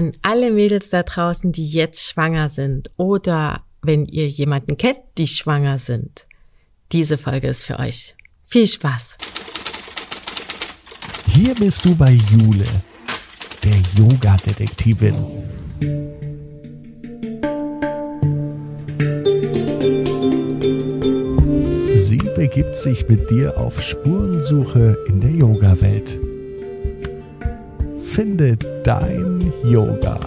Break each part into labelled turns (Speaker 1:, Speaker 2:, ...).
Speaker 1: an alle Mädels da draußen, die jetzt schwanger sind oder wenn ihr jemanden kennt, die schwanger sind. Diese Folge ist für euch. Viel Spaß!
Speaker 2: Hier bist du bei Jule, der Yoga-Detektivin. Sie begibt sich mit dir auf Spurensuche in der Yoga-Welt. Finde dein Yoga.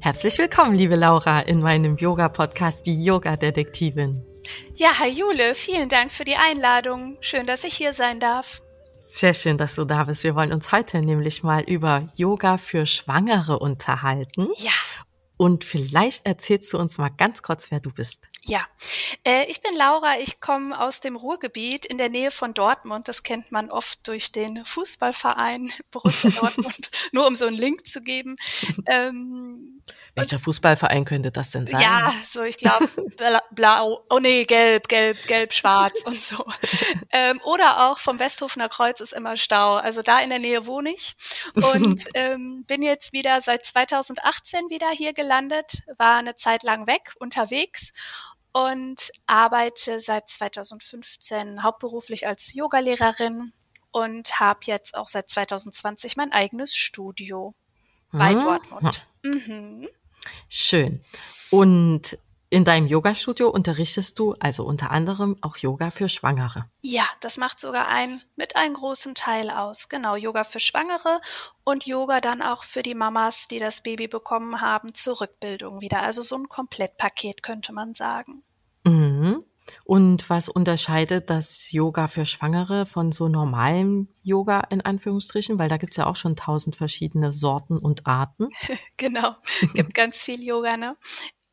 Speaker 1: Herzlich willkommen, liebe Laura, in meinem Yoga-Podcast, die Yoga-Detektivin.
Speaker 3: Ja, hi Jule, vielen Dank für die Einladung. Schön, dass ich hier sein darf.
Speaker 1: Sehr schön, dass du da bist. Wir wollen uns heute nämlich mal über Yoga für Schwangere unterhalten.
Speaker 3: Ja.
Speaker 1: Und vielleicht erzählst du uns mal ganz kurz, wer du bist.
Speaker 3: Ja, äh, ich bin Laura. Ich komme aus dem Ruhrgebiet in der Nähe von Dortmund. Das kennt man oft durch den Fußballverein Borussia Dortmund. Nur um so einen Link zu geben.
Speaker 1: Ähm, Welcher Fußballverein könnte das denn sein?
Speaker 3: Ja, so ich glaube blau, oh nee, gelb, gelb, gelb, schwarz und so. ähm, oder auch vom Westhofener Kreuz ist immer Stau. Also da in der Nähe wohne ich und ähm, bin jetzt wieder seit 2018 wieder hier gelandet, war eine Zeit lang weg unterwegs und arbeite seit 2015 hauptberuflich als Yogalehrerin und habe jetzt auch seit 2020 mein eigenes Studio bei mhm. Dortmund. Mhm.
Speaker 1: Schön. Und in deinem Yoga-Studio unterrichtest du also unter anderem auch Yoga für Schwangere.
Speaker 3: Ja, das macht sogar ein mit einem großen Teil aus. Genau, Yoga für Schwangere und Yoga dann auch für die Mamas, die das Baby bekommen haben, zur Rückbildung wieder. Also so ein Komplettpaket könnte man sagen.
Speaker 1: Mhm. Und was unterscheidet das Yoga für Schwangere von so normalem Yoga in Anführungsstrichen? Weil da gibt's ja auch schon tausend verschiedene Sorten und Arten.
Speaker 3: genau, gibt ganz viel Yoga, ne?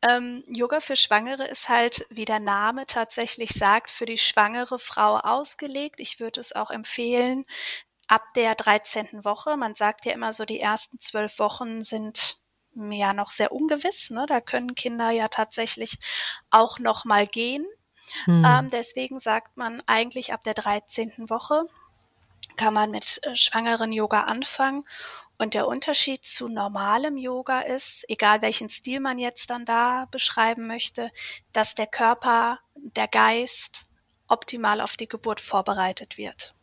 Speaker 3: Ähm, Yoga für Schwangere ist halt, wie der Name tatsächlich sagt, für die schwangere Frau ausgelegt. Ich würde es auch empfehlen, ab der 13. Woche. Man sagt ja immer so, die ersten zwölf Wochen sind ja noch sehr ungewiss. Ne? Da können Kinder ja tatsächlich auch noch mal gehen. Hm. Ähm, deswegen sagt man eigentlich ab der 13. Woche kann man mit äh, schwangeren Yoga anfangen. Und der Unterschied zu normalem Yoga ist, egal welchen Stil man jetzt dann da beschreiben möchte, dass der Körper, der Geist optimal auf die Geburt vorbereitet wird.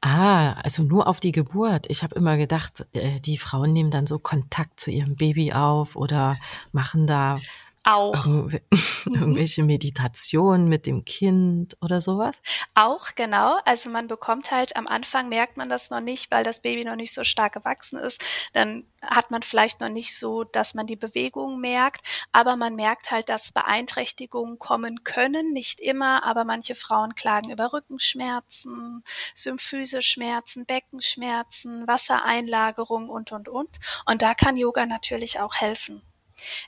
Speaker 1: Ah, also nur auf die Geburt. Ich habe immer gedacht, äh, die Frauen nehmen dann so Kontakt zu ihrem Baby auf oder machen da
Speaker 3: auch.
Speaker 1: Irgendwelche Meditationen mit dem Kind oder sowas?
Speaker 3: Auch, genau. Also man bekommt halt am Anfang merkt man das noch nicht, weil das Baby noch nicht so stark gewachsen ist. Dann hat man vielleicht noch nicht so, dass man die Bewegung merkt, aber man merkt halt, dass Beeinträchtigungen kommen können. Nicht immer, aber manche Frauen klagen über Rückenschmerzen, Symphyseschmerzen, Beckenschmerzen, Wassereinlagerung und, und, und. Und da kann Yoga natürlich auch helfen.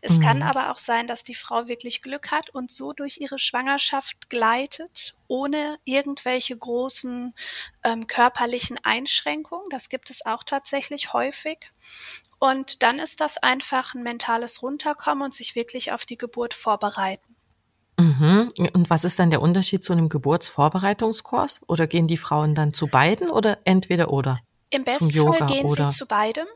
Speaker 3: Es mhm. kann aber auch sein, dass die Frau wirklich Glück hat und so durch ihre Schwangerschaft gleitet, ohne irgendwelche großen ähm, körperlichen Einschränkungen. Das gibt es auch tatsächlich häufig. Und dann ist das einfach ein mentales Runterkommen und sich wirklich auf die Geburt vorbereiten.
Speaker 1: Mhm. Und was ist dann der Unterschied zu einem Geburtsvorbereitungskurs? Oder gehen die Frauen dann zu beiden oder entweder oder?
Speaker 3: Im besten Fall gehen oder? sie zu beidem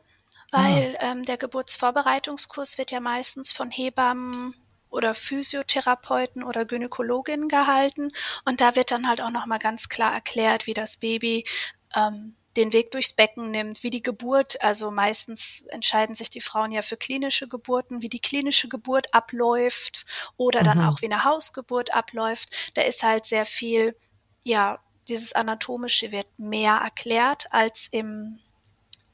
Speaker 3: weil ah. ähm, der Geburtsvorbereitungskurs wird ja meistens von Hebammen oder Physiotherapeuten oder Gynäkologinnen gehalten und da wird dann halt auch noch mal ganz klar erklärt, wie das Baby ähm, den Weg durchs Becken nimmt, wie die Geburt, also meistens entscheiden sich die Frauen ja für klinische Geburten, wie die klinische Geburt abläuft oder mhm. dann auch wie eine Hausgeburt abläuft. Da ist halt sehr viel, ja, dieses Anatomische wird mehr erklärt als im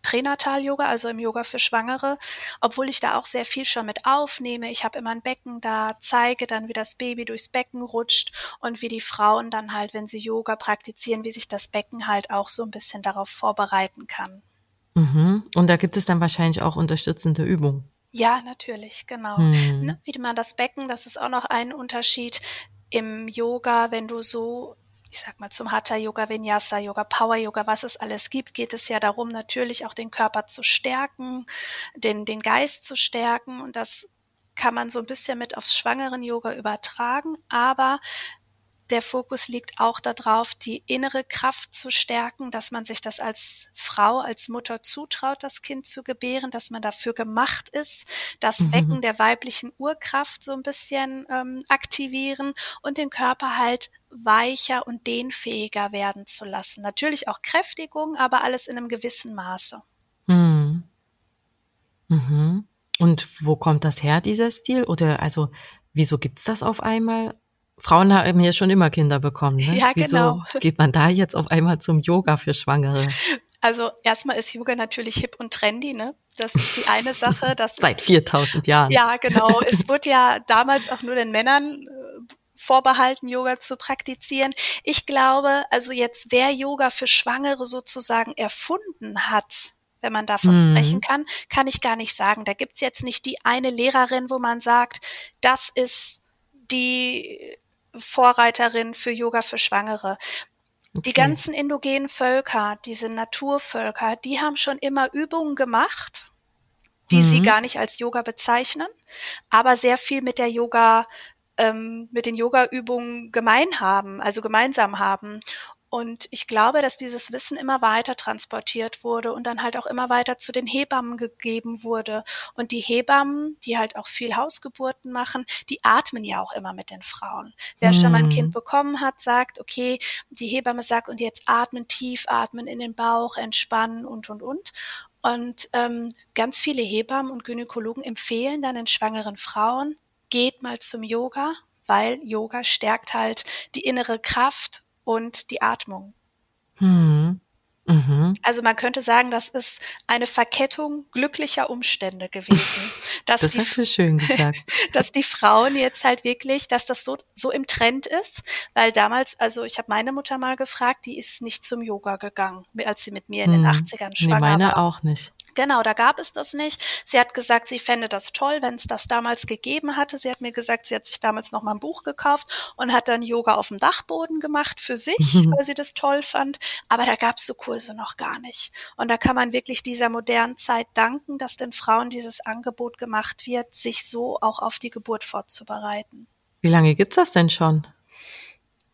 Speaker 3: Pränatal-Yoga, also im Yoga für Schwangere, obwohl ich da auch sehr viel schon mit aufnehme. Ich habe immer ein Becken da, zeige dann, wie das Baby durchs Becken rutscht und wie die Frauen dann halt, wenn sie Yoga praktizieren, wie sich das Becken halt auch so ein bisschen darauf vorbereiten kann.
Speaker 1: Mhm. Und da gibt es dann wahrscheinlich auch unterstützende Übungen.
Speaker 3: Ja, natürlich, genau. Mhm. Ne, wie man das Becken, das ist auch noch ein Unterschied im Yoga, wenn du so ich sag mal, zum Hatha Yoga, Vinyasa Yoga, Power Yoga, was es alles gibt, geht es ja darum, natürlich auch den Körper zu stärken, den, den Geist zu stärken. Und das kann man so ein bisschen mit aufs schwangeren Yoga übertragen. Aber der Fokus liegt auch darauf, die innere Kraft zu stärken, dass man sich das als Frau, als Mutter zutraut, das Kind zu gebären, dass man dafür gemacht ist, das mhm. Wecken der weiblichen Urkraft so ein bisschen ähm, aktivieren und den Körper halt weicher und dehnfähiger werden zu lassen. Natürlich auch Kräftigung, aber alles in einem gewissen Maße.
Speaker 1: Mhm. Mhm. Und wo kommt das her, dieser Stil? Oder also, wieso gibt's das auf einmal? Frauen haben ja schon immer Kinder bekommen. Ne?
Speaker 3: Ja, genau.
Speaker 1: Wieso geht man da jetzt auf einmal zum Yoga für Schwangere?
Speaker 3: Also erstmal ist Yoga natürlich hip und trendy, ne? Das ist die eine Sache. Dass
Speaker 1: Seit 4000 Jahren.
Speaker 3: Ja, genau. Es wurde ja damals auch nur den Männern äh, vorbehalten, Yoga zu praktizieren. Ich glaube, also jetzt wer Yoga für Schwangere sozusagen erfunden hat, wenn man davon mhm. sprechen kann, kann ich gar nicht sagen. Da gibt's jetzt nicht die eine Lehrerin, wo man sagt, das ist die Vorreiterin für Yoga für Schwangere. Okay. Die ganzen indogenen Völker, diese Naturvölker, die haben schon immer Übungen gemacht, die mhm. sie gar nicht als Yoga bezeichnen, aber sehr viel mit der Yoga ähm, mit den Yoga-Übungen gemein haben, also gemeinsam haben. Und ich glaube, dass dieses Wissen immer weiter transportiert wurde und dann halt auch immer weiter zu den Hebammen gegeben wurde. Und die Hebammen, die halt auch viel Hausgeburten machen, die atmen ja auch immer mit den Frauen. Wer schon mal ein Kind mhm. bekommen hat, sagt, okay, die Hebamme sagt, und jetzt atmen tief, atmen in den Bauch, entspannen und, und, und. Und ähm, ganz viele Hebammen und Gynäkologen empfehlen dann den schwangeren Frauen, geht mal zum Yoga, weil Yoga stärkt halt die innere Kraft und die Atmung.
Speaker 1: Hm. Mhm.
Speaker 3: Also man könnte sagen, das ist eine Verkettung glücklicher Umstände gewesen.
Speaker 1: Dass das die, hast du schön gesagt.
Speaker 3: dass die Frauen jetzt halt wirklich, dass das so, so im Trend ist, weil damals, also ich habe meine Mutter mal gefragt, die ist nicht zum Yoga gegangen, als sie mit mir in den 80ern hm. schwanger nee,
Speaker 1: meine
Speaker 3: war.
Speaker 1: auch nicht.
Speaker 3: Genau, da gab es das nicht. Sie hat gesagt, sie fände das toll, wenn es das damals gegeben hatte. Sie hat mir gesagt, sie hat sich damals noch mal ein Buch gekauft und hat dann Yoga auf dem Dachboden gemacht für sich, weil sie das toll fand. Aber da gab es so Kurse noch gar nicht. Und da kann man wirklich dieser modernen Zeit danken, dass den Frauen dieses Angebot gemacht wird, sich so auch auf die Geburt vorzubereiten.
Speaker 1: Wie lange gibt's das denn schon?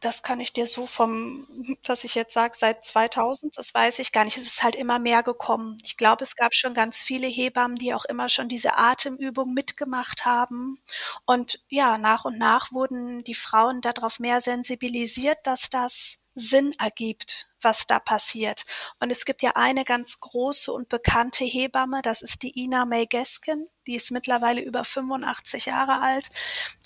Speaker 3: Das kann ich dir so vom, dass ich jetzt sage, seit 2000, das weiß ich gar nicht. Es ist halt immer mehr gekommen. Ich glaube, es gab schon ganz viele Hebammen, die auch immer schon diese Atemübung mitgemacht haben. Und ja, nach und nach wurden die Frauen darauf mehr sensibilisiert, dass das Sinn ergibt, was da passiert. Und es gibt ja eine ganz große und bekannte Hebamme, das ist die Ina May Gaskin, die ist mittlerweile über 85 Jahre alt.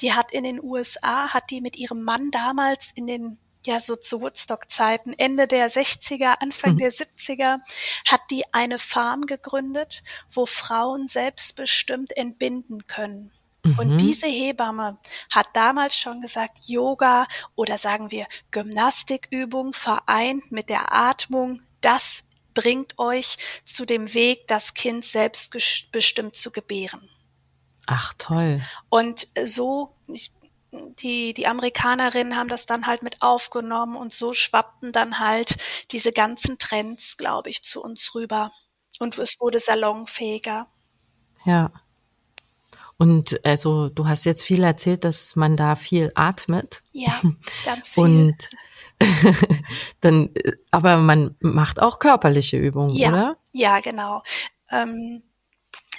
Speaker 3: Die hat in den USA, hat die mit ihrem Mann damals in den ja so zu Woodstock-Zeiten, Ende der 60er, Anfang mhm. der 70er, hat die eine Farm gegründet, wo Frauen selbstbestimmt entbinden können. Und mhm. diese Hebamme hat damals schon gesagt, Yoga oder sagen wir Gymnastikübung vereint mit der Atmung, das bringt euch zu dem Weg, das Kind selbstbestimmt zu gebären.
Speaker 1: Ach toll.
Speaker 3: Und so die, die Amerikanerinnen haben das dann halt mit aufgenommen und so schwappten dann halt diese ganzen Trends, glaube ich, zu uns rüber. Und es wurde salonfähiger.
Speaker 1: Ja. Und also du hast jetzt viel erzählt, dass man da viel atmet.
Speaker 3: Ja, ganz viel.
Speaker 1: Und dann, aber man macht auch körperliche Übungen,
Speaker 3: ja,
Speaker 1: oder?
Speaker 3: Ja, genau. Ähm,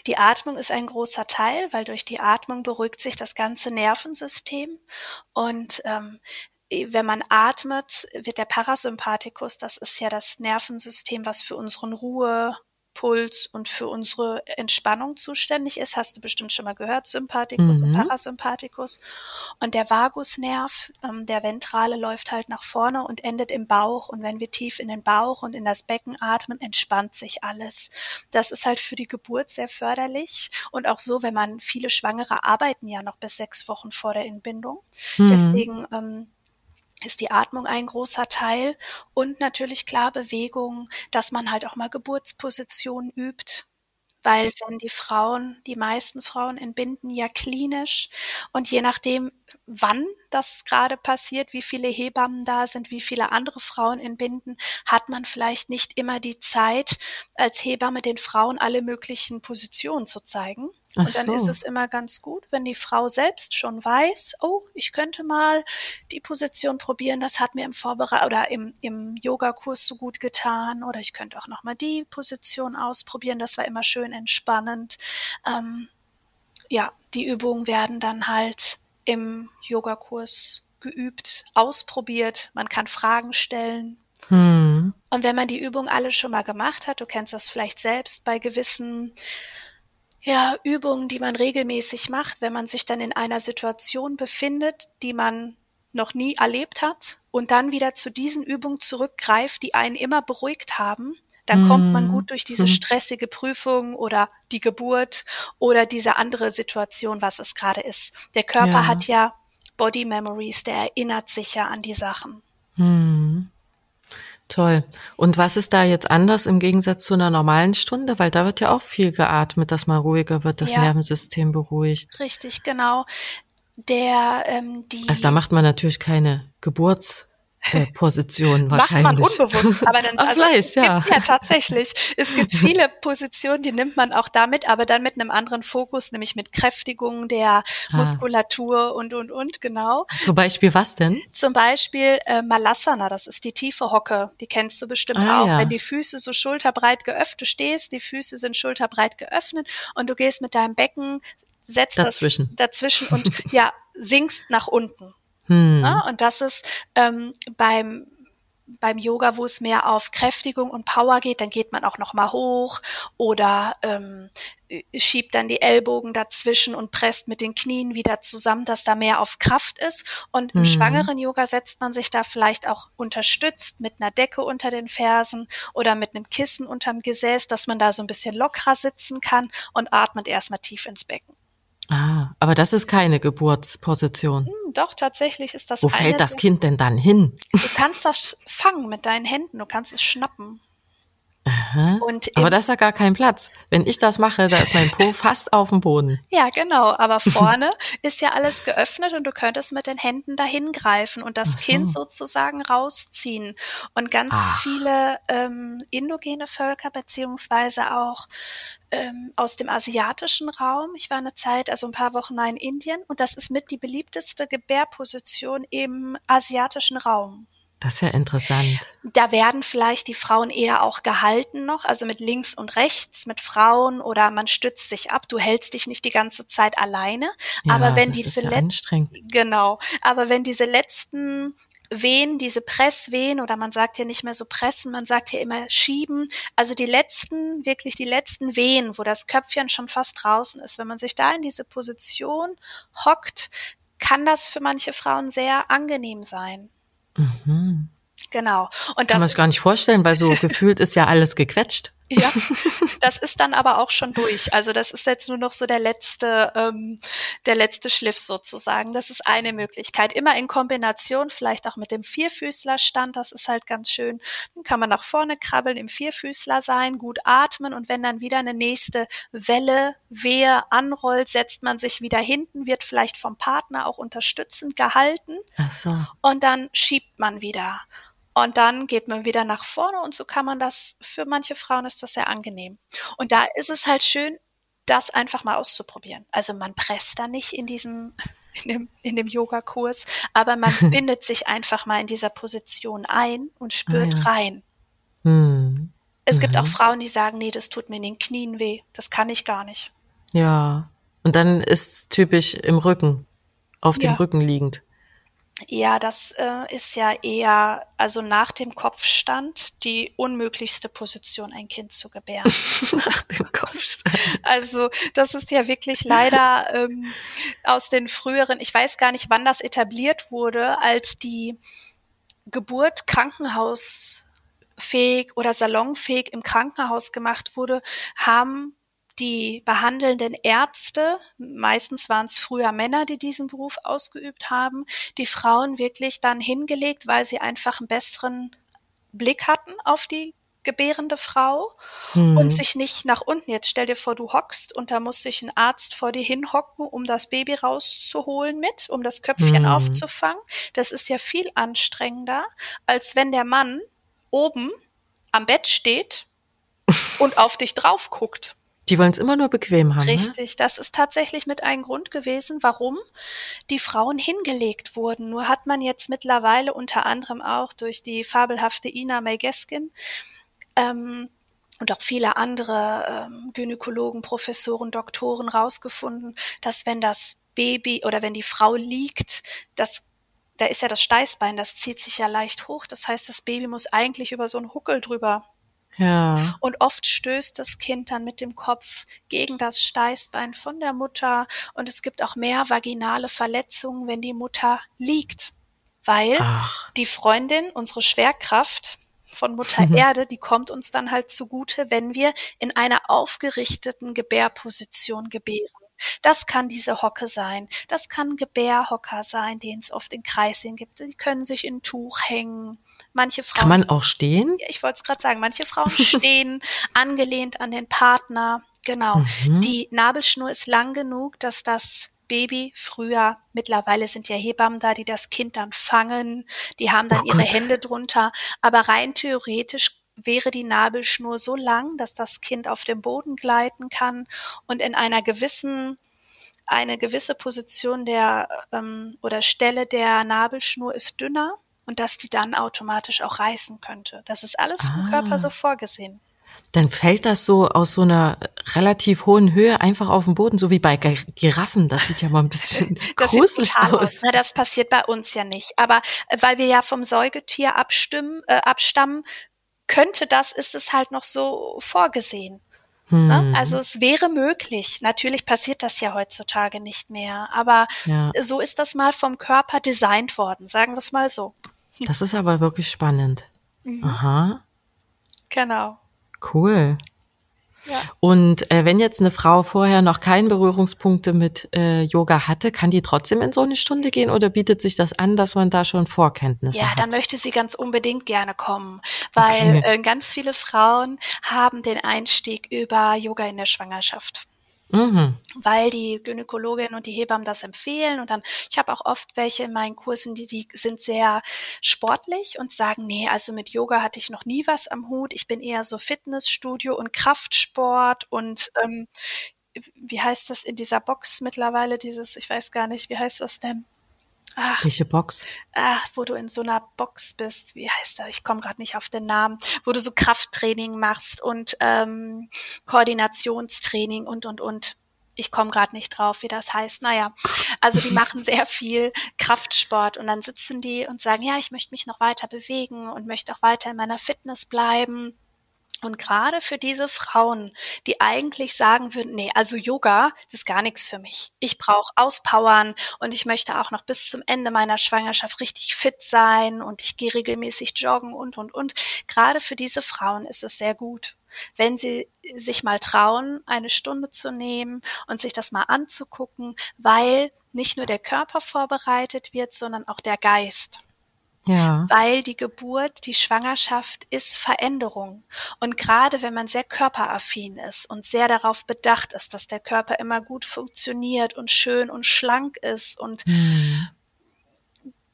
Speaker 3: die Atmung ist ein großer Teil, weil durch die Atmung beruhigt sich das ganze Nervensystem und ähm, wenn man atmet, wird der Parasympathikus, das ist ja das Nervensystem, was für unseren Ruhe, Puls und für unsere Entspannung zuständig ist. Hast du bestimmt schon mal gehört, Sympathikus mhm. und Parasympathikus. Und der Vagusnerv, ähm, der ventrale, läuft halt nach vorne und endet im Bauch. Und wenn wir tief in den Bauch und in das Becken atmen, entspannt sich alles. Das ist halt für die Geburt sehr förderlich. Und auch so, wenn man viele Schwangere arbeiten ja noch bis sechs Wochen vor der Entbindung. Mhm. Deswegen ähm, ist die Atmung ein großer Teil und natürlich klar Bewegung, dass man halt auch mal Geburtspositionen übt, weil wenn die Frauen, die meisten Frauen entbinden ja klinisch und je nachdem, wann das gerade passiert, wie viele Hebammen da sind, wie viele andere Frauen entbinden, hat man vielleicht nicht immer die Zeit, als Hebamme den Frauen alle möglichen Positionen zu zeigen. Ach und dann so. ist es immer ganz gut, wenn die Frau selbst schon weiß, oh, ich könnte mal die Position probieren, das hat mir im Vorbereit oder im, im Yogakurs so gut getan, oder ich könnte auch nochmal die Position ausprobieren, das war immer schön entspannend. Ähm, ja, die Übungen werden dann halt im Yogakurs geübt, ausprobiert, man kann Fragen stellen. Hm. Und wenn man die Übung alle schon mal gemacht hat, du kennst das vielleicht selbst bei gewissen ja, Übungen, die man regelmäßig macht, wenn man sich dann in einer Situation befindet, die man noch nie erlebt hat und dann wieder zu diesen Übungen zurückgreift, die einen immer beruhigt haben, dann mm. kommt man gut durch diese mhm. stressige Prüfung oder die Geburt oder diese andere Situation, was es gerade ist. Der Körper ja. hat ja Body Memories, der erinnert sich ja an die Sachen. Mm.
Speaker 1: Toll. Und was ist da jetzt anders im Gegensatz zu einer normalen Stunde? Weil da wird ja auch viel geatmet, dass man ruhiger wird, das ja. Nervensystem beruhigt.
Speaker 3: Richtig, genau. Der, ähm, die.
Speaker 1: Also da macht man natürlich keine Geburts äh, Position wahrscheinlich.
Speaker 3: Macht man unbewusst, aber dann also, ja. Gibt, ja tatsächlich. Es gibt viele Positionen, die nimmt man auch damit, aber dann mit einem anderen Fokus, nämlich mit Kräftigung der ah. Muskulatur und und und genau.
Speaker 1: Zum Beispiel was denn?
Speaker 3: Zum Beispiel äh, Malasana, das ist die tiefe Hocke, die kennst du bestimmt ah, auch. Ja. Wenn die Füße so schulterbreit geöffnet, du stehst, die Füße sind schulterbreit geöffnet und du gehst mit deinem Becken setzt dazwischen. das dazwischen und ja sinkst nach unten. Hm. Ne? Und das ist ähm, beim beim Yoga, wo es mehr auf Kräftigung und Power geht, dann geht man auch noch mal hoch oder ähm, schiebt dann die Ellbogen dazwischen und presst mit den Knien wieder zusammen, dass da mehr auf Kraft ist. Und im mhm. schwangeren Yoga setzt man sich da vielleicht auch unterstützt mit einer Decke unter den Fersen oder mit einem Kissen unterm Gesäß, dass man da so ein bisschen lockerer sitzen kann und atmet erstmal tief ins Becken.
Speaker 1: Ah, aber das ist keine Geburtsposition.
Speaker 3: Hm, doch, tatsächlich ist das.
Speaker 1: Wo fällt das Kind denn dann hin?
Speaker 3: Du kannst das fangen mit deinen Händen, du kannst es schnappen.
Speaker 1: Aber da ist ja gar kein Platz. Wenn ich das mache, da ist mein Po fast auf dem Boden.
Speaker 3: Ja, genau. Aber vorne ist ja alles geöffnet und du könntest mit den Händen dahin greifen und das so. Kind sozusagen rausziehen. Und ganz Ach. viele ähm, indogene Völker beziehungsweise auch ähm, aus dem asiatischen Raum. Ich war eine Zeit, also ein paar Wochen mal in Indien und das ist mit die beliebteste Gebärposition im asiatischen Raum.
Speaker 1: Das ist ja interessant.
Speaker 3: Da werden vielleicht die Frauen eher auch gehalten noch, also mit links und rechts, mit Frauen oder man stützt sich ab. Du hältst dich nicht die ganze Zeit alleine. Ja, aber wenn diese ja genau, aber wenn diese letzten Wehen, diese Presswehen oder man sagt ja nicht mehr so pressen, man sagt ja immer schieben. Also die letzten, wirklich die letzten Wehen, wo das Köpfchen schon fast draußen ist. Wenn man sich da in diese Position hockt, kann das für manche Frauen sehr angenehm sein. Mhm. Genau.
Speaker 1: Und das kann man sich gar nicht vorstellen, weil so gefühlt ist ja alles gequetscht.
Speaker 3: Ja, das ist dann aber auch schon durch. Also das ist jetzt nur noch so der letzte, ähm, der letzte Schliff sozusagen. Das ist eine Möglichkeit. Immer in Kombination, vielleicht auch mit dem Vierfüßlerstand. Das ist halt ganz schön. Dann kann man nach vorne krabbeln, im Vierfüßler sein, gut atmen und wenn dann wieder eine nächste Welle, Wehe anrollt, setzt man sich wieder hinten, wird vielleicht vom Partner auch unterstützend gehalten. Ach so. Und dann schiebt man wieder. Und dann geht man wieder nach vorne und so kann man das, für manche Frauen ist das sehr angenehm. Und da ist es halt schön, das einfach mal auszuprobieren. Also man presst da nicht in diesem, in dem, in dem Yogakurs, aber man findet sich einfach mal in dieser Position ein und spürt ah, ja. rein. Hm. Es mhm. gibt auch mhm. Frauen, die sagen, nee, das tut mir in den Knien weh. Das kann ich gar nicht.
Speaker 1: Ja. Und dann ist typisch im Rücken, auf dem ja. Rücken liegend.
Speaker 3: Ja, das äh, ist ja eher, also nach dem Kopfstand, die unmöglichste Position, ein Kind zu gebären. nach dem Kopfstand. Also das ist ja wirklich leider ähm, aus den früheren, ich weiß gar nicht, wann das etabliert wurde, als die Geburt krankenhausfähig oder salonfähig im Krankenhaus gemacht wurde, haben die behandelnden Ärzte, meistens waren es früher Männer, die diesen Beruf ausgeübt haben, die Frauen wirklich dann hingelegt, weil sie einfach einen besseren Blick hatten auf die gebärende Frau hm. und sich nicht nach unten. Jetzt stell dir vor, du hockst und da muss sich ein Arzt vor dir hinhocken, um das Baby rauszuholen mit, um das Köpfchen hm. aufzufangen. Das ist ja viel anstrengender, als wenn der Mann oben am Bett steht und auf dich drauf guckt.
Speaker 1: Die wollen es immer nur bequem haben.
Speaker 3: Ne? Richtig, ne? das ist tatsächlich mit ein Grund gewesen, warum die Frauen hingelegt wurden. Nur hat man jetzt mittlerweile unter anderem auch durch die fabelhafte Ina May ähm, und auch viele andere ähm, Gynäkologen, Professoren, Doktoren rausgefunden, dass wenn das Baby oder wenn die Frau liegt, das da ist ja das Steißbein, das zieht sich ja leicht hoch. Das heißt, das Baby muss eigentlich über so einen Huckel drüber.
Speaker 1: Ja.
Speaker 3: Und oft stößt das Kind dann mit dem Kopf gegen das Steißbein von der Mutter und es gibt auch mehr vaginale Verletzungen, wenn die Mutter liegt. Weil Ach. die Freundin, unsere Schwerkraft, von Mutter mhm. Erde, die kommt uns dann halt zugute, wenn wir in einer aufgerichteten Gebärposition gebären. Das kann diese Hocke sein. Das kann Gebärhocker sein, den es oft in Kreisingen gibt. Die können sich in Tuch hängen. Manche Frauen.
Speaker 1: Kann man auch stehen?
Speaker 3: Ich wollte es gerade sagen. Manche Frauen stehen angelehnt an den Partner. Genau. Mhm. Die Nabelschnur ist lang genug, dass das Baby früher, mittlerweile sind ja Hebammen da, die das Kind dann fangen, die haben dann oh ihre Hände drunter, aber rein theoretisch wäre die Nabelschnur so lang, dass das Kind auf dem Boden gleiten kann und in einer gewissen eine gewisse Position der ähm, oder Stelle der Nabelschnur ist dünner und dass die dann automatisch auch reißen könnte. Das ist alles vom ah. Körper so vorgesehen
Speaker 1: dann fällt das so aus so einer relativ hohen Höhe einfach auf den Boden, so wie bei Giraffen. Das sieht ja mal ein bisschen gruselig aus.
Speaker 3: Na, das passiert bei uns ja nicht. Aber äh, weil wir ja vom Säugetier abstimmen, äh, abstammen, könnte das, ist es halt noch so vorgesehen. Ne? Hm. Also es wäre möglich. Natürlich passiert das ja heutzutage nicht mehr. Aber ja. so ist das mal vom Körper designt worden, sagen wir es mal so.
Speaker 1: Das ist aber wirklich spannend. Mhm. Aha.
Speaker 3: Genau.
Speaker 1: Cool. Ja. Und äh, wenn jetzt eine Frau vorher noch keine Berührungspunkte mit äh, Yoga hatte, kann die trotzdem in so eine Stunde gehen oder bietet sich das an, dass man da schon Vorkenntnisse
Speaker 3: ja,
Speaker 1: hat?
Speaker 3: Ja, dann möchte sie ganz unbedingt gerne kommen, weil okay. äh, ganz viele Frauen haben den Einstieg über Yoga in der Schwangerschaft. Mhm. Weil die Gynäkologin und die Hebammen das empfehlen. Und dann, ich habe auch oft welche in meinen Kursen, die, die sind sehr sportlich und sagen, nee, also mit Yoga hatte ich noch nie was am Hut. Ich bin eher so Fitnessstudio und Kraftsport und ähm, wie heißt das in dieser Box mittlerweile, dieses, ich weiß gar nicht, wie heißt das denn?
Speaker 1: Ach, Welche Box?
Speaker 3: Ach, wo du in so einer Box bist, wie heißt das? Ich komme gerade nicht auf den Namen, wo du so Krafttraining machst und ähm, Koordinationstraining und und und. Ich komme gerade nicht drauf, wie das heißt. Naja, also die machen sehr viel Kraftsport und dann sitzen die und sagen, ja, ich möchte mich noch weiter bewegen und möchte auch weiter in meiner Fitness bleiben. Und gerade für diese Frauen, die eigentlich sagen würden, nee, also Yoga, das ist gar nichts für mich. Ich brauche Auspowern und ich möchte auch noch bis zum Ende meiner Schwangerschaft richtig fit sein und ich gehe regelmäßig joggen und, und, und. Gerade für diese Frauen ist es sehr gut, wenn sie sich mal trauen, eine Stunde zu nehmen und sich das mal anzugucken, weil nicht nur der Körper vorbereitet wird, sondern auch der Geist.
Speaker 1: Ja.
Speaker 3: Weil die Geburt, die Schwangerschaft ist Veränderung. Und gerade wenn man sehr körperaffin ist und sehr darauf bedacht ist, dass der Körper immer gut funktioniert und schön und schlank ist und mhm.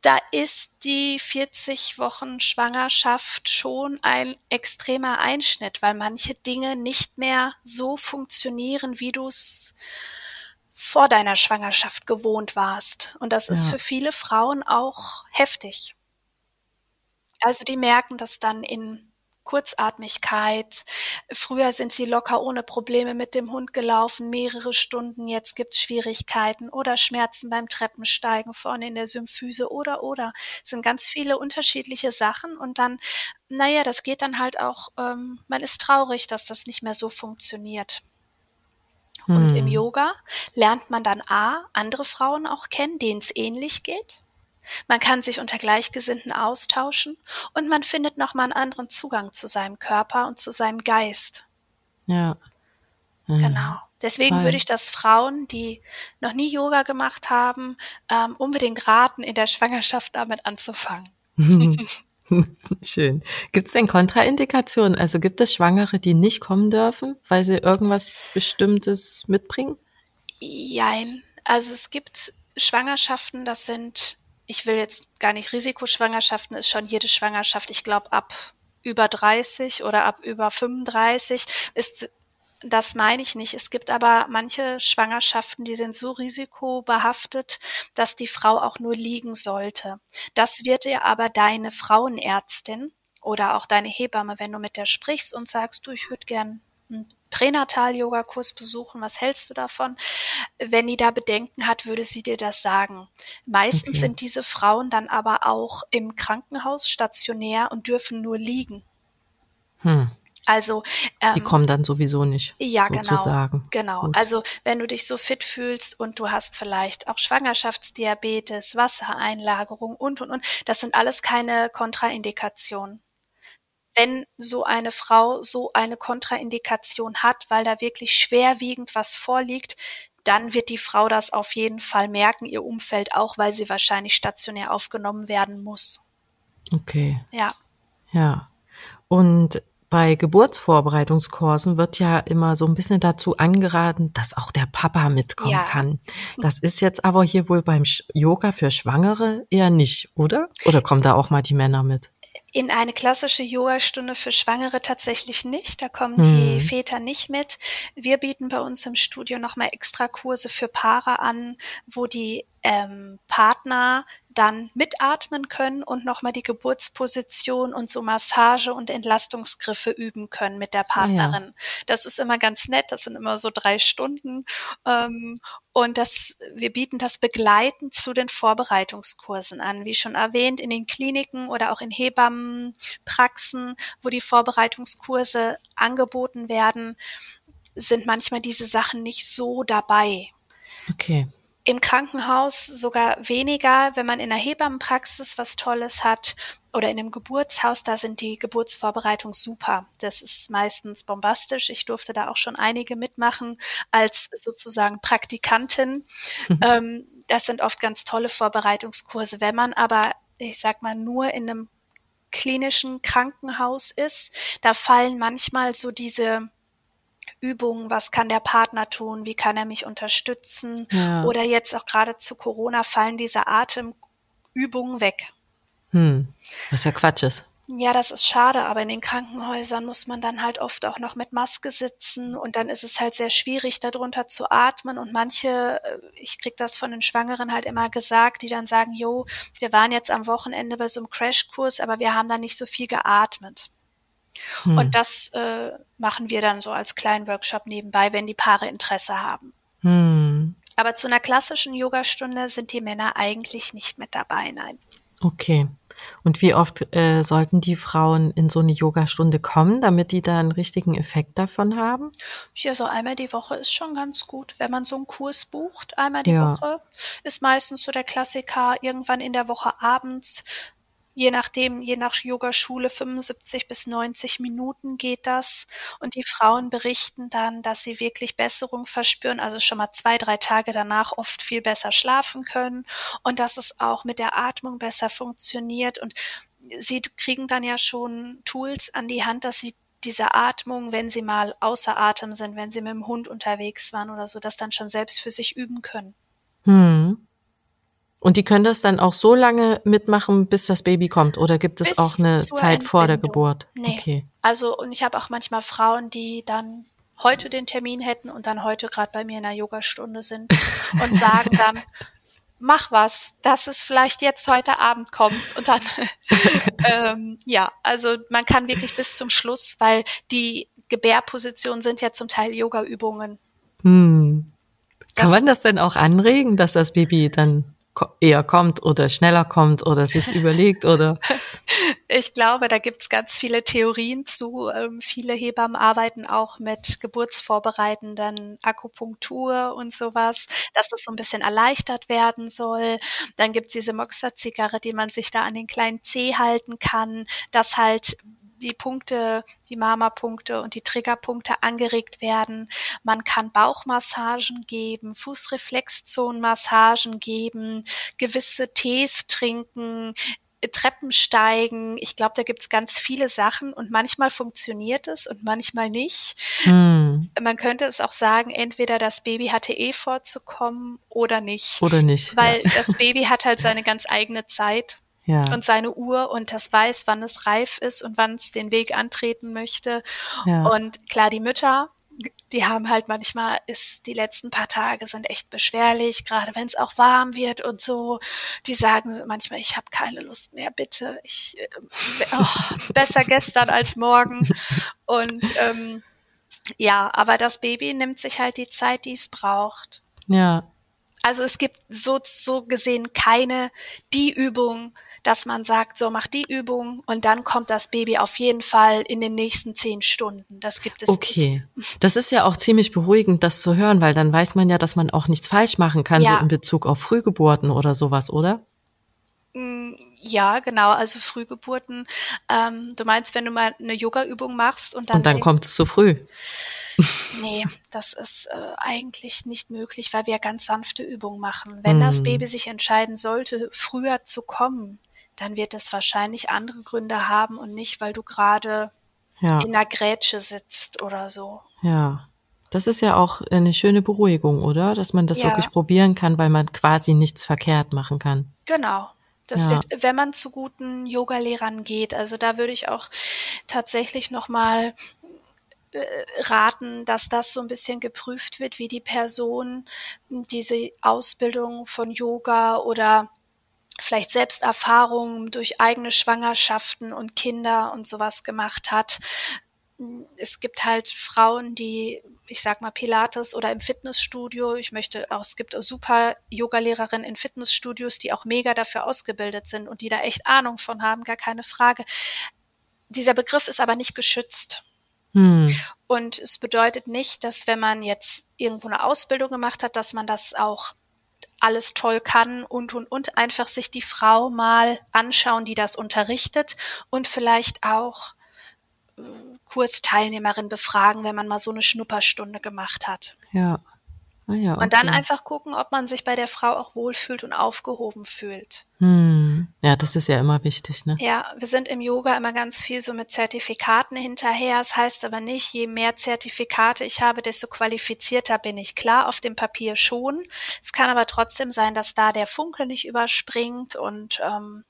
Speaker 3: da ist die 40 Wochen Schwangerschaft schon ein extremer Einschnitt, weil manche Dinge nicht mehr so funktionieren, wie du es vor deiner Schwangerschaft gewohnt warst. Und das ist für viele Frauen auch heftig. Also die merken das dann in Kurzatmigkeit. Früher sind sie locker ohne Probleme mit dem Hund gelaufen, mehrere Stunden. Jetzt gibt's Schwierigkeiten oder Schmerzen beim Treppensteigen vorne in der Symphyse oder oder. Es sind ganz viele unterschiedliche Sachen und dann, naja, das geht dann halt auch, ähm, man ist traurig, dass das nicht mehr so funktioniert. Und im hm. Yoga lernt man dann A, andere Frauen auch kennen, denen es ähnlich geht. Man kann sich unter Gleichgesinnten austauschen und man findet nochmal einen anderen Zugang zu seinem Körper und zu seinem Geist.
Speaker 1: Ja.
Speaker 3: Mhm. Genau. Deswegen Toll. würde ich das Frauen, die noch nie Yoga gemacht haben, ähm, unbedingt raten, in der Schwangerschaft damit anzufangen.
Speaker 1: Schön. Gibt es denn Kontraindikationen? Also gibt es Schwangere, die nicht kommen dürfen, weil sie irgendwas Bestimmtes mitbringen?
Speaker 3: Jein. Also es gibt Schwangerschaften, das sind, ich will jetzt gar nicht Risikoschwangerschaften, ist schon jede Schwangerschaft, ich glaube ab über 30 oder ab über 35 ist das meine ich nicht. Es gibt aber manche Schwangerschaften, die sind so risikobehaftet, dass die Frau auch nur liegen sollte. Das wird dir aber deine Frauenärztin oder auch deine Hebamme, wenn du mit der sprichst und sagst, du, ich würde gern einen Pränatal-Yoga-Kurs besuchen, was hältst du davon? Wenn die da Bedenken hat, würde sie dir das sagen. Meistens okay. sind diese Frauen dann aber auch im Krankenhaus stationär und dürfen nur liegen. Hm. Also
Speaker 1: ähm, die kommen dann sowieso nicht.
Speaker 3: Ja, genau. sozusagen. genau. Genau. Also wenn du dich so fit fühlst und du hast vielleicht auch Schwangerschaftsdiabetes, Wassereinlagerung und und und, das sind alles keine Kontraindikationen. Wenn so eine Frau so eine Kontraindikation hat, weil da wirklich schwerwiegend was vorliegt, dann wird die Frau das auf jeden Fall merken, ihr Umfeld auch, weil sie wahrscheinlich stationär aufgenommen werden muss.
Speaker 1: Okay.
Speaker 3: Ja.
Speaker 1: Ja. Und bei Geburtsvorbereitungskursen wird ja immer so ein bisschen dazu angeraten, dass auch der Papa mitkommen ja. kann. Das ist jetzt aber hier wohl beim Yoga für Schwangere eher nicht, oder? Oder kommen da auch mal die Männer mit?
Speaker 3: In eine klassische Yogastunde für Schwangere tatsächlich nicht. Da kommen die hm. Väter nicht mit. Wir bieten bei uns im Studio nochmal extra Kurse für Paare an, wo die ähm, Partner dann mitatmen können und nochmal die Geburtsposition und so Massage und Entlastungsgriffe üben können mit der ah, Partnerin. Ja. Das ist immer ganz nett, das sind immer so drei Stunden. Ähm, und das, wir bieten das begleitend zu den Vorbereitungskursen an. Wie schon erwähnt, in den Kliniken oder auch in Hebammenpraxen, wo die Vorbereitungskurse angeboten werden, sind manchmal diese Sachen nicht so dabei.
Speaker 1: Okay.
Speaker 3: Im Krankenhaus sogar weniger, wenn man in der Hebammenpraxis was Tolles hat oder in einem Geburtshaus, da sind die Geburtsvorbereitungen super. Das ist meistens bombastisch. Ich durfte da auch schon einige mitmachen als sozusagen Praktikantin. Mhm. Ähm, das sind oft ganz tolle Vorbereitungskurse. Wenn man aber, ich sag mal, nur in einem klinischen Krankenhaus ist, da fallen manchmal so diese Übungen, was kann der Partner tun, wie kann er mich unterstützen ja. oder jetzt auch gerade zu Corona fallen diese Atemübungen weg.
Speaker 1: Hm. Was ja Quatsch ist.
Speaker 3: Ja, das ist schade, aber in den Krankenhäusern muss man dann halt oft auch noch mit Maske sitzen und dann ist es halt sehr schwierig, darunter zu atmen und manche, äh, ich krieg das von den Schwangeren halt immer gesagt, die dann sagen, jo, wir waren jetzt am Wochenende bei so einem Crashkurs, aber wir haben da nicht so viel geatmet. Hm. Und das äh, machen wir dann so als kleinen Workshop nebenbei, wenn die Paare Interesse haben. Hm. Aber zu einer klassischen Yogastunde sind die Männer eigentlich nicht mit dabei, nein.
Speaker 1: Okay. Und wie oft äh, sollten die Frauen in so eine Yogastunde kommen, damit die da einen richtigen Effekt davon haben?
Speaker 3: Ja, so einmal die Woche ist schon ganz gut. Wenn man so einen Kurs bucht, einmal die ja. Woche, ist meistens so der Klassiker, irgendwann in der Woche abends je nachdem, je nach Yogaschule 75 bis 90 Minuten geht das. Und die Frauen berichten dann, dass sie wirklich Besserung verspüren, also schon mal zwei, drei Tage danach oft viel besser schlafen können und dass es auch mit der Atmung besser funktioniert. Und sie kriegen dann ja schon Tools an die Hand, dass sie diese Atmung, wenn sie mal außer Atem sind, wenn sie mit dem Hund unterwegs waren oder so, das dann schon selbst für sich üben können.
Speaker 1: Hm. Und die können das dann auch so lange mitmachen, bis das Baby kommt? Oder gibt es bis auch eine Zeit vor der Geburt?
Speaker 3: Nee. Okay. Also, und ich habe auch manchmal Frauen, die dann heute den Termin hätten und dann heute gerade bei mir in der Yogastunde sind und sagen dann, mach was, dass es vielleicht jetzt heute Abend kommt und dann ähm, ja, also man kann wirklich bis zum Schluss, weil die Gebärpositionen sind ja zum Teil Yoga-Übungen.
Speaker 1: Hm. Kann man das denn auch anregen, dass das Baby dann eher kommt oder schneller kommt oder sich überlegt oder?
Speaker 3: Ich glaube, da gibt's ganz viele Theorien zu. Ähm, viele Hebammen arbeiten auch mit geburtsvorbereitenden Akupunktur und sowas, dass das so ein bisschen erleichtert werden soll. Dann gibt's diese Moxa-Zigarre, die man sich da an den kleinen Zeh halten kann, dass halt die Punkte, die Mama-Punkte und die Triggerpunkte angeregt werden. Man kann Bauchmassagen geben, Fußreflexzonenmassagen geben, gewisse Tees trinken, Treppen steigen. Ich glaube, da gibt's ganz viele Sachen und manchmal funktioniert es und manchmal nicht. Hm. Man könnte es auch sagen, entweder das Baby hatte eh vorzukommen oder nicht.
Speaker 1: Oder nicht.
Speaker 3: Weil ja. das Baby hat halt seine ganz eigene Zeit. Ja. und seine Uhr und das weiß, wann es reif ist und wann es den Weg antreten möchte. Ja. Und klar, die Mütter die haben halt manchmal ist die letzten paar Tage sind echt beschwerlich, gerade wenn es auch warm wird und so. Die sagen manchmal, ich habe keine Lust mehr, bitte. Ich äh, oh, besser gestern als morgen. Und ähm, ja, aber das Baby nimmt sich halt die Zeit, die es braucht.
Speaker 1: Ja.
Speaker 3: Also es gibt so, so gesehen keine die Übung, dass man sagt, so mach die Übung und dann kommt das Baby auf jeden Fall in den nächsten zehn Stunden. Das gibt es
Speaker 1: okay. nicht. Das ist ja auch ziemlich beruhigend, das zu hören, weil dann weiß man ja, dass man auch nichts falsch machen kann, ja. so in Bezug auf Frühgeburten oder sowas, oder?
Speaker 3: Mm, ja, genau. Also Frühgeburten. Ähm, du meinst, wenn du mal eine Yoga-Übung machst und dann.
Speaker 1: Und dann kommt es zu früh.
Speaker 3: Nee, das ist äh, eigentlich nicht möglich, weil wir ganz sanfte Übungen machen. Wenn mm. das Baby sich entscheiden sollte, früher zu kommen, dann wird es wahrscheinlich andere Gründe haben und nicht, weil du gerade ja. in der Grätsche sitzt oder so.
Speaker 1: Ja. Das ist ja auch eine schöne Beruhigung, oder? Dass man das ja. wirklich probieren kann, weil man quasi nichts verkehrt machen kann.
Speaker 3: Genau. Das ja. wird, wenn man zu guten Yogalehrern geht, also da würde ich auch tatsächlich nochmal äh, raten, dass das so ein bisschen geprüft wird, wie die Person diese Ausbildung von Yoga oder vielleicht Selbsterfahrungen durch eigene Schwangerschaften und Kinder und sowas gemacht hat. Es gibt halt Frauen, die, ich sag mal, Pilates oder im Fitnessstudio, ich möchte auch, es gibt super Yogalehrerinnen in Fitnessstudios, die auch mega dafür ausgebildet sind und die da echt Ahnung von haben, gar keine Frage. Dieser Begriff ist aber nicht geschützt. Hm. Und es bedeutet nicht, dass wenn man jetzt irgendwo eine Ausbildung gemacht hat, dass man das auch alles toll kann und und und einfach sich die Frau mal anschauen, die das unterrichtet und vielleicht auch äh, Kursteilnehmerin befragen, wenn man mal so eine Schnupperstunde gemacht hat.
Speaker 1: Ja.
Speaker 3: Ah ja, okay. Und dann einfach gucken, ob man sich bei der Frau auch wohlfühlt und aufgehoben fühlt.
Speaker 1: Hm. Ja, das ist ja immer wichtig, ne?
Speaker 3: Ja, wir sind im Yoga immer ganz viel so mit Zertifikaten hinterher. Das heißt aber nicht, je mehr Zertifikate ich habe, desto qualifizierter bin ich. Klar, auf dem Papier schon. Es kann aber trotzdem sein, dass da der Funke nicht überspringt und ähm,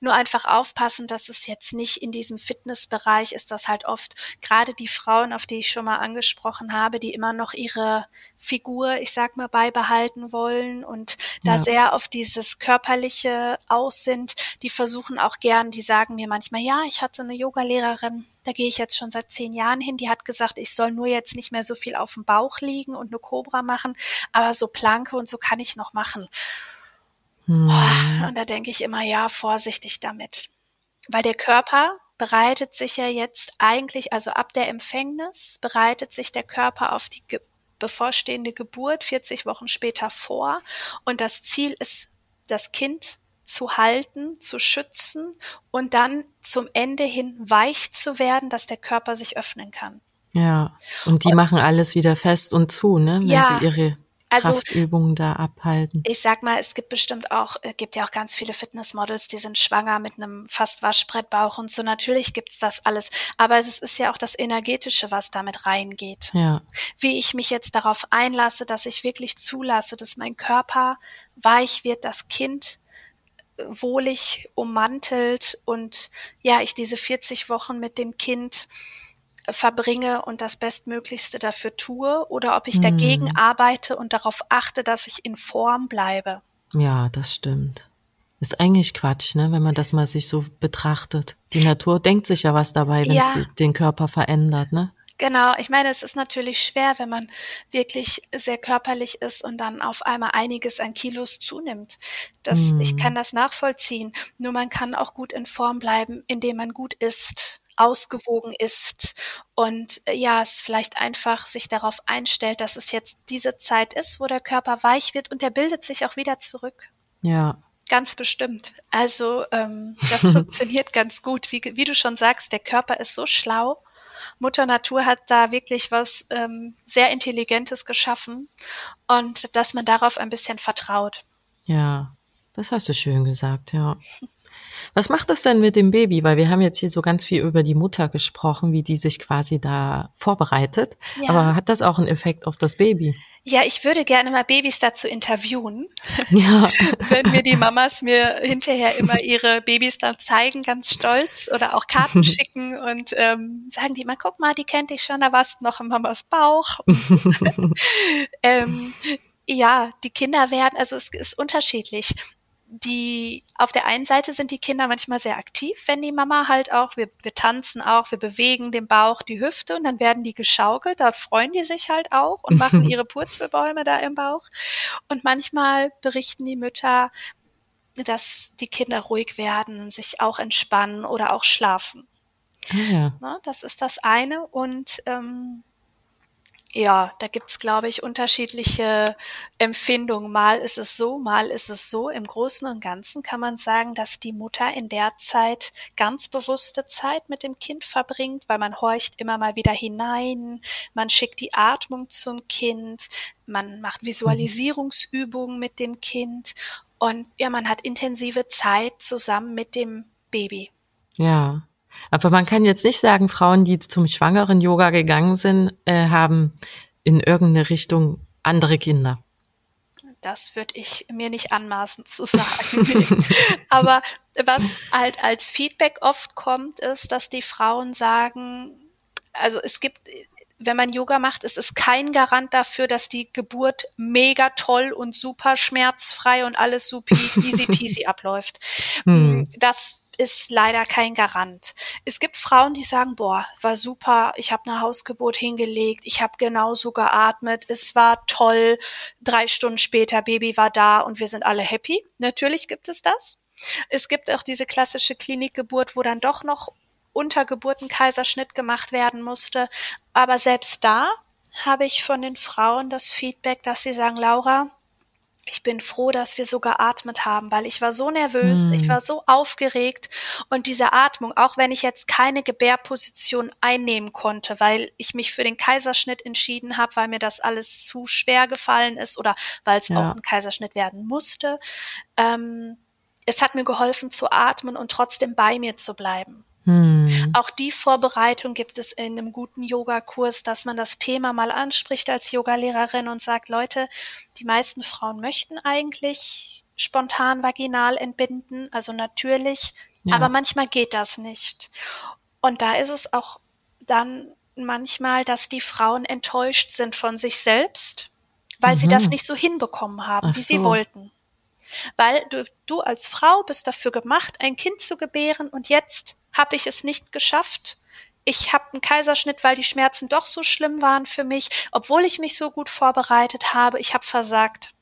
Speaker 3: nur einfach aufpassen, dass es jetzt nicht in diesem Fitnessbereich ist, das halt oft gerade die Frauen, auf die ich schon mal angesprochen habe, die immer noch ihre Figur, ich sag mal, beibehalten wollen und da ja. sehr auf dieses körperliche aus sind, die versuchen auch gern, die sagen mir manchmal, ja, ich hatte eine Yogalehrerin, da gehe ich jetzt schon seit zehn Jahren hin, die hat gesagt, ich soll nur jetzt nicht mehr so viel auf dem Bauch liegen und eine Cobra machen, aber so Planke und so kann ich noch machen. Hm. Und da denke ich immer, ja, vorsichtig damit. Weil der Körper bereitet sich ja jetzt eigentlich, also ab der Empfängnis, bereitet sich der Körper auf die ge bevorstehende Geburt 40 Wochen später vor. Und das Ziel ist, das Kind zu halten, zu schützen und dann zum Ende hin weich zu werden, dass der Körper sich öffnen kann.
Speaker 1: Ja, und die und, machen alles wieder fest und zu, ne? Wenn ja, sie ihre also, Kraftübungen da abhalten.
Speaker 3: Ich sag mal, es gibt bestimmt auch, es gibt ja auch ganz viele Fitnessmodels, die sind schwanger mit einem fast Waschbrettbauch und so. Natürlich gibt's das alles. Aber es ist ja auch das Energetische, was damit reingeht.
Speaker 1: Ja.
Speaker 3: Wie ich mich jetzt darauf einlasse, dass ich wirklich zulasse, dass mein Körper weich wird, das Kind wohlig ummantelt und ja, ich diese 40 Wochen mit dem Kind verbringe und das Bestmöglichste dafür tue oder ob ich dagegen hm. arbeite und darauf achte, dass ich in Form bleibe.
Speaker 1: Ja, das stimmt. Ist eigentlich Quatsch, ne, wenn man das mal sich so betrachtet. Die Natur denkt sich ja was dabei, wenn ja. sie den Körper verändert, ne?
Speaker 3: Genau, ich meine, es ist natürlich schwer, wenn man wirklich sehr körperlich ist und dann auf einmal einiges an Kilos zunimmt. Das, mm. Ich kann das nachvollziehen. Nur man kann auch gut in Form bleiben, indem man gut isst, ausgewogen ist und äh, ja, es vielleicht einfach sich darauf einstellt, dass es jetzt diese Zeit ist, wo der Körper weich wird und der bildet sich auch wieder zurück.
Speaker 1: Ja.
Speaker 3: Ganz bestimmt. Also ähm, das funktioniert ganz gut. Wie, wie du schon sagst, der Körper ist so schlau. Mutter Natur hat da wirklich was ähm, sehr Intelligentes geschaffen und dass man darauf ein bisschen vertraut.
Speaker 1: Ja, das hast du schön gesagt, ja. Was macht das denn mit dem Baby? Weil wir haben jetzt hier so ganz viel über die Mutter gesprochen, wie die sich quasi da vorbereitet. Ja. Aber hat das auch einen Effekt auf das Baby?
Speaker 3: Ja, ich würde gerne mal Babys dazu interviewen. Ja. Wenn mir die Mamas mir hinterher immer ihre Babys dann zeigen, ganz stolz oder auch Karten schicken und ähm, sagen die mal, guck mal, die kennt ich schon, da warst du noch in Mamas Bauch. ähm, ja, die Kinder werden, also es ist unterschiedlich die auf der einen Seite sind die Kinder manchmal sehr aktiv, wenn die Mama halt auch, wir, wir tanzen auch, wir bewegen den Bauch, die Hüfte und dann werden die geschaukelt, da freuen die sich halt auch und machen ihre Purzelbäume da im Bauch. Und manchmal berichten die Mütter, dass die Kinder ruhig werden, sich auch entspannen oder auch schlafen. Ah, ja. Na, das ist das eine. Und ähm, ja, da gibt's, glaube ich, unterschiedliche Empfindungen. Mal ist es so, mal ist es so. Im Großen und Ganzen kann man sagen, dass die Mutter in der Zeit ganz bewusste Zeit mit dem Kind verbringt, weil man horcht immer mal wieder hinein, man schickt die Atmung zum Kind, man macht Visualisierungsübungen mit dem Kind und ja, man hat intensive Zeit zusammen mit dem Baby.
Speaker 1: Ja. Aber man kann jetzt nicht sagen, Frauen, die zum schwangeren Yoga gegangen sind, äh, haben in irgendeine Richtung andere Kinder.
Speaker 3: Das würde ich mir nicht anmaßen zu sagen. Aber was halt als Feedback oft kommt, ist, dass die Frauen sagen, also es gibt, wenn man Yoga macht, ist es kein Garant dafür, dass die Geburt mega toll und super schmerzfrei und alles super easy peasy abläuft. Hm. Das ist leider kein Garant. Es gibt Frauen, die sagen, boah, war super, ich habe eine Hausgeburt hingelegt, ich habe genauso geatmet, es war toll, drei Stunden später, Baby war da und wir sind alle happy. Natürlich gibt es das. Es gibt auch diese klassische Klinikgeburt, wo dann doch noch unter Geburtenkaiserschnitt gemacht werden musste. Aber selbst da habe ich von den Frauen das Feedback, dass sie sagen, Laura, ich bin froh, dass wir so geatmet haben, weil ich war so nervös, hm. ich war so aufgeregt und diese Atmung, auch wenn ich jetzt keine Gebärposition einnehmen konnte, weil ich mich für den Kaiserschnitt entschieden habe, weil mir das alles zu schwer gefallen ist oder weil es ja. auch ein Kaiserschnitt werden musste, ähm, es hat mir geholfen zu atmen und trotzdem bei mir zu bleiben. Hm. Auch die Vorbereitung gibt es in einem guten Yogakurs, dass man das Thema mal anspricht als Yogalehrerin und sagt, Leute, die meisten Frauen möchten eigentlich spontan vaginal entbinden, also natürlich, ja. aber manchmal geht das nicht. Und da ist es auch dann manchmal, dass die Frauen enttäuscht sind von sich selbst, weil mhm. sie das nicht so hinbekommen haben, Ach wie so. sie wollten. Weil du, du als Frau bist dafür gemacht, ein Kind zu gebären und jetzt habe ich es nicht geschafft. Ich habe einen Kaiserschnitt, weil die Schmerzen doch so schlimm waren für mich, obwohl ich mich so gut vorbereitet habe. Ich habe versagt.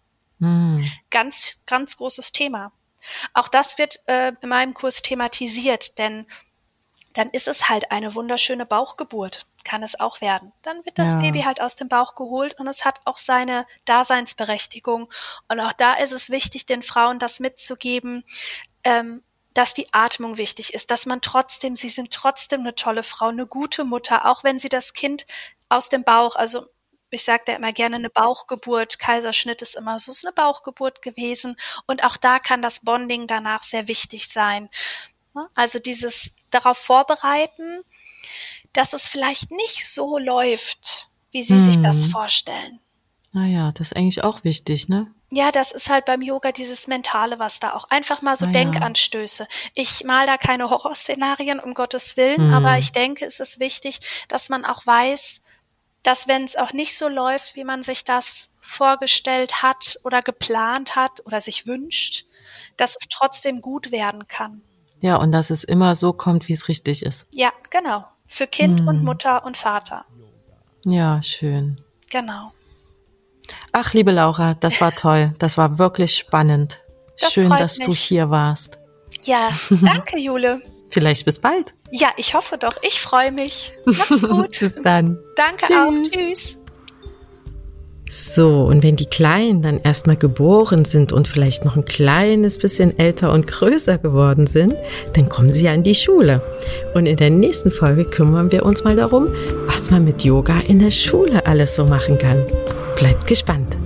Speaker 3: Hm. Ganz, ganz großes Thema. Auch das wird äh, in meinem Kurs thematisiert, denn dann ist es halt eine wunderschöne Bauchgeburt. Kann es auch werden. Dann wird das ja. Baby halt aus dem Bauch geholt und es hat auch seine Daseinsberechtigung. Und auch da ist es wichtig, den Frauen das mitzugeben. Ähm, dass die Atmung wichtig ist, dass man trotzdem, sie sind trotzdem eine tolle Frau, eine gute Mutter, auch wenn sie das Kind aus dem Bauch, also ich sage da immer gerne eine Bauchgeburt, Kaiserschnitt ist immer so, ist eine Bauchgeburt gewesen und auch da kann das Bonding danach sehr wichtig sein. Also dieses darauf vorbereiten, dass es vielleicht nicht so läuft, wie sie hm. sich das hm. vorstellen.
Speaker 1: Naja, das ist eigentlich auch wichtig, ne?
Speaker 3: Ja, das ist halt beim Yoga dieses Mentale, was da auch einfach mal so ah, Denkanstöße. Ich mal da keine Horrorszenarien, um Gottes Willen, mhm. aber ich denke, es ist wichtig, dass man auch weiß, dass wenn es auch nicht so läuft, wie man sich das vorgestellt hat oder geplant hat oder sich wünscht, dass es trotzdem gut werden kann.
Speaker 1: Ja, und dass es immer so kommt, wie es richtig ist.
Speaker 3: Ja, genau. Für Kind mhm. und Mutter und Vater.
Speaker 1: Ja, schön.
Speaker 3: Genau.
Speaker 1: Ach, liebe Laura, das war toll. Das war wirklich spannend. Das Schön, dass mich. du hier warst.
Speaker 3: Ja, danke, Jule.
Speaker 1: Vielleicht bis bald.
Speaker 3: Ja, ich hoffe doch. Ich freue mich. Mach's gut.
Speaker 1: bis dann.
Speaker 3: Danke Tschüss. auch. Tschüss.
Speaker 1: So, und wenn die Kleinen dann erstmal geboren sind und vielleicht noch ein kleines bisschen älter und größer geworden sind, dann kommen sie ja in die Schule. Und in der nächsten Folge kümmern wir uns mal darum, was man mit Yoga in der Schule alles so machen kann. Bleibt gespannt.